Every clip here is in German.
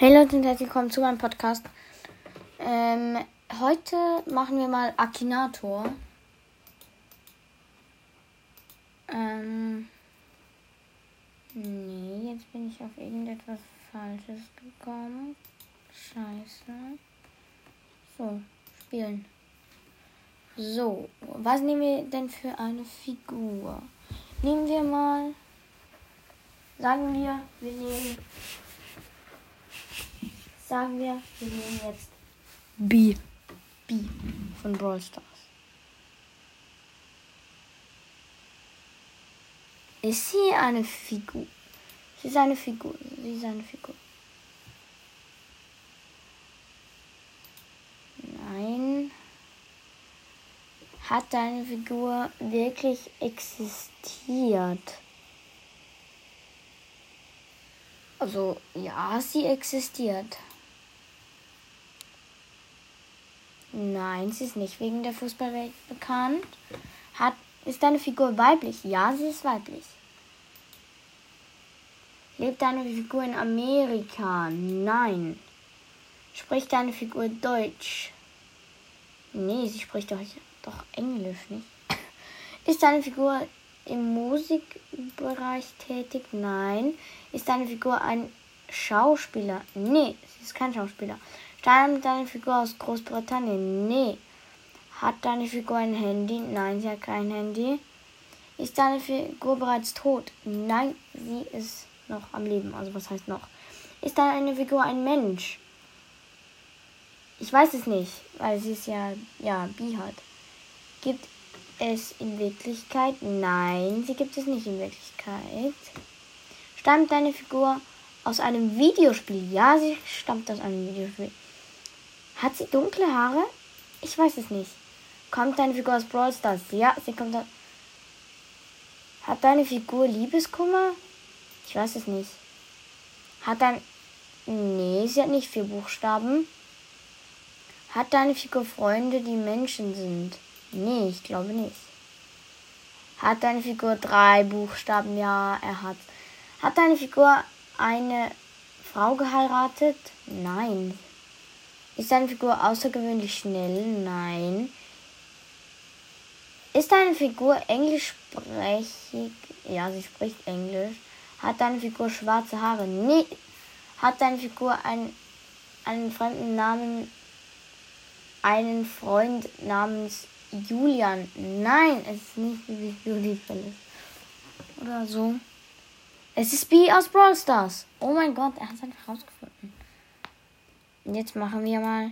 Hey Leute und herzlich willkommen zu meinem Podcast. Ähm, heute machen wir mal Akinator. Ähm, nee, jetzt bin ich auf irgendetwas Falsches gekommen. Scheiße. So, spielen. So, was nehmen wir denn für eine Figur? Nehmen wir mal, sagen wir, wir nehmen sagen wir, wir nehmen jetzt B. B von Brawl Stars. Ist sie eine Figur? Sie ist eine Figur. Sie ist eine Figur. Nein. Hat deine Figur wirklich existiert? Also, ja, sie existiert. Nein, sie ist nicht wegen der Fußballwelt bekannt. Hat, ist deine Figur weiblich? Ja, sie ist weiblich. Lebt deine Figur in Amerika? Nein. Spricht deine Figur Deutsch? Nee, sie spricht doch, doch Englisch nicht. Ist deine Figur im Musikbereich tätig? Nein. Ist deine Figur ein Schauspieler? Nee, sie ist kein Schauspieler. Stammt deine Figur aus Großbritannien? Nee. Hat deine Figur ein Handy? Nein, sie hat kein Handy. Ist deine Figur bereits tot? Nein, sie ist noch am Leben. Also was heißt noch? Ist deine Figur ein Mensch? Ich weiß es nicht, weil sie es ja, ja, bi hat. Gibt es in Wirklichkeit? Nein, sie gibt es nicht in Wirklichkeit. Stammt deine Figur aus einem Videospiel? Ja, sie stammt aus einem Videospiel. Hat sie dunkle Haare? Ich weiß es nicht. Kommt deine Figur aus Brawl Stars? Ja, sie kommt aus. Hat deine Figur Liebeskummer? Ich weiß es nicht. Hat dein. Nee, sie hat nicht vier Buchstaben. Hat deine Figur Freunde, die Menschen sind? Nee, ich glaube nicht. Hat deine Figur drei Buchstaben? Ja, er hat. Hat deine Figur eine Frau geheiratet? Nein, ist deine Figur außergewöhnlich schnell? Nein. Ist deine Figur englischsprechig? Ja, sie spricht Englisch. Hat deine Figur schwarze Haare? Nee. Hat deine Figur einen, einen fremden Namen? Einen Freund namens Julian? Nein, es ist nicht wie Juli. Oder so. Es ist B aus Brawl Stars. Oh mein Gott, er hat es einfach rausgefunden. Jetzt machen wir mal.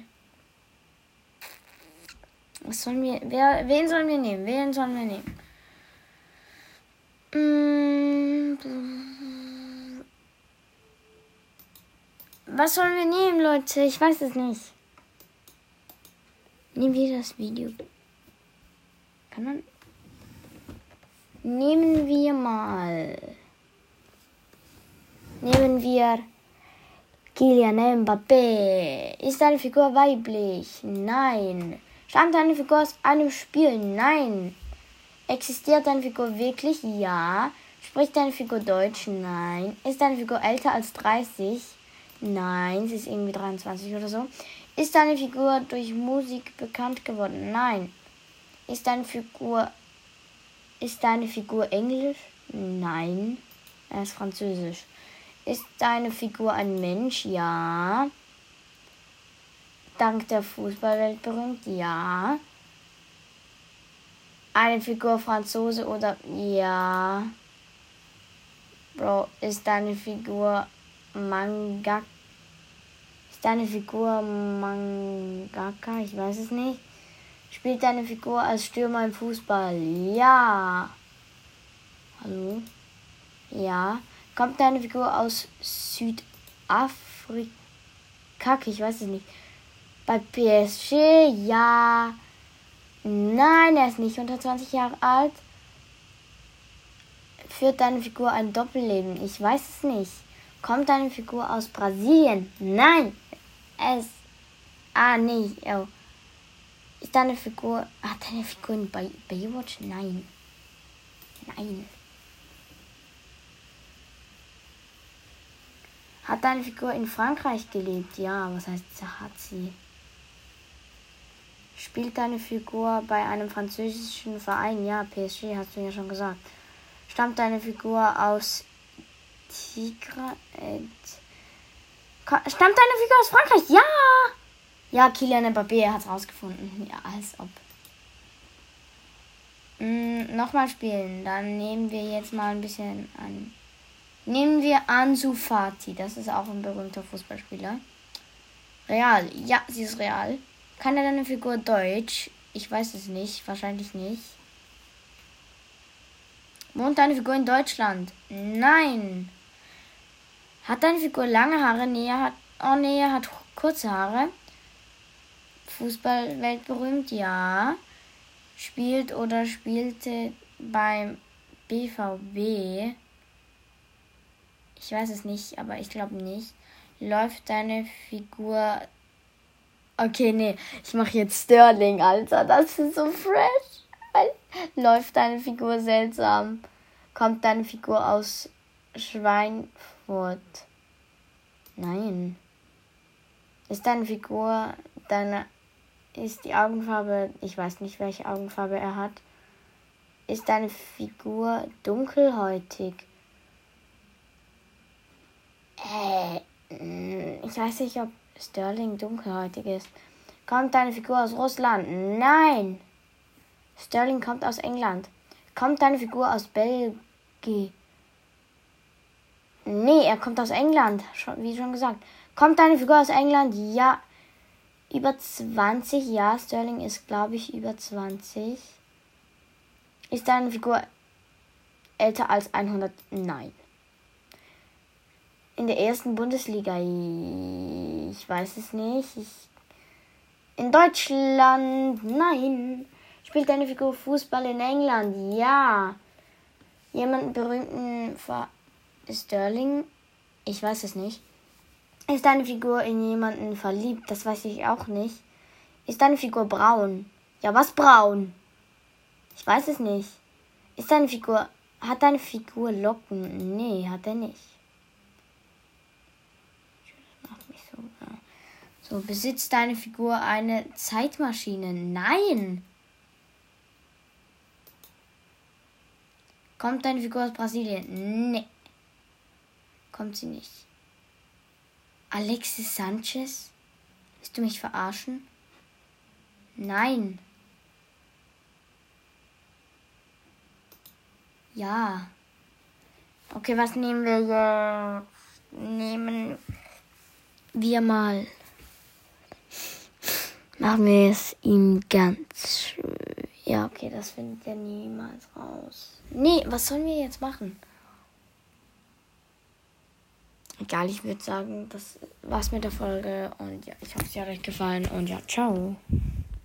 Was sollen wir. Wer, wen sollen wir nehmen? Wen sollen wir nehmen? Mm. Was sollen wir nehmen, Leute? Ich weiß es nicht. Nehmen wir das Video. Kann man. Nehmen wir mal. Nehmen wir. Kylian Mbappé. Ist deine Figur weiblich? Nein. Stammt deine Figur aus einem Spiel? Nein. Existiert deine Figur wirklich? Ja. Spricht deine Figur Deutsch? Nein. Ist deine Figur älter als 30? Nein, sie ist irgendwie 23 oder so. Ist deine Figur durch Musik bekannt geworden? Nein. Ist deine Figur ist deine Figur Englisch? Nein. Er ist Französisch. Ist deine Figur ein Mensch? Ja. Dank der Fußballwelt berühmt? Ja. Eine Figur Franzose oder ja. Bro, ist deine Figur Manga? Ist deine Figur Mangaka? Ich weiß es nicht. Spielt deine Figur als Stürmer im Fußball? Ja. Hallo? Ja. Kommt deine Figur aus Südafrika? Ich weiß es nicht. Bei PSG? Ja. Nein, er ist nicht unter 20 Jahre alt. Führt deine Figur ein Doppelleben? Ich weiß es nicht. Kommt deine Figur aus Brasilien? Nein. Es. Ah, nee. Oh. Ist deine Figur. Hat deine Figur in Bay Baywatch? Nein. Nein. Hat deine Figur in Frankreich gelebt? Ja, was heißt, hat sie? Spielt deine Figur bei einem französischen Verein? Ja, PSG, hast du ja schon gesagt. Stammt deine Figur aus Tigre? Äh, stammt deine Figur aus Frankreich? Ja! Ja, Kylian Mbappé hat es rausgefunden. Ja, als ob. Mm, Nochmal spielen. Dann nehmen wir jetzt mal ein bisschen an. Nehmen wir Ansu Fati. Das ist auch ein berühmter Fußballspieler. Real. Ja, sie ist real. Kann er deine Figur Deutsch? Ich weiß es nicht. Wahrscheinlich nicht. Wohnt deine Figur in Deutschland? Nein. Hat deine Figur lange Haare? Nee, hat. Oh nee, hat kurze Haare. Fußball weltberühmt? Ja. Spielt oder spielte beim BVB? Ich weiß es nicht, aber ich glaube nicht. Läuft deine Figur. Okay, nee, ich mache jetzt Sterling, Alter. Das ist so fresh. Läuft deine Figur seltsam? Kommt deine Figur aus Schweinfurt? Nein. Ist deine Figur deine ist die Augenfarbe, ich weiß nicht, welche Augenfarbe er hat. Ist deine Figur dunkelhäutig? Äh, ich weiß nicht, ob Sterling dunkelhäutig ist. Kommt deine Figur aus Russland? Nein. Sterling kommt aus England. Kommt deine Figur aus Belgien? Nee, er kommt aus England, wie schon gesagt. Kommt deine Figur aus England? Ja. Über 20, ja. Sterling ist, glaube ich, über 20. Ist deine Figur älter als 100? Nein in der ersten Bundesliga? Ich weiß es nicht. Ich in Deutschland? Nein. Spielt deine Figur Fußball in England? Ja. Jemanden berühmten Ver Sterling? Ich weiß es nicht. Ist deine Figur in jemanden verliebt? Das weiß ich auch nicht. Ist deine Figur braun? Ja, was braun? Ich weiß es nicht. Ist deine Figur. Hat deine Figur Locken? Nee, hat er nicht. So, besitzt deine Figur eine Zeitmaschine? Nein! Kommt deine Figur aus Brasilien? Nee. Kommt sie nicht. Alexis Sanchez? Willst du mich verarschen? Nein. Ja. Okay, was nehmen wir jetzt? Nehmen wir mal machen wir es ihm ganz Ja, okay, das findet er niemals raus. Nee, was sollen wir jetzt machen? Egal, ich würde sagen, das war's mit der Folge und ja, ich hoffe, es hat euch gefallen und ja, ciao.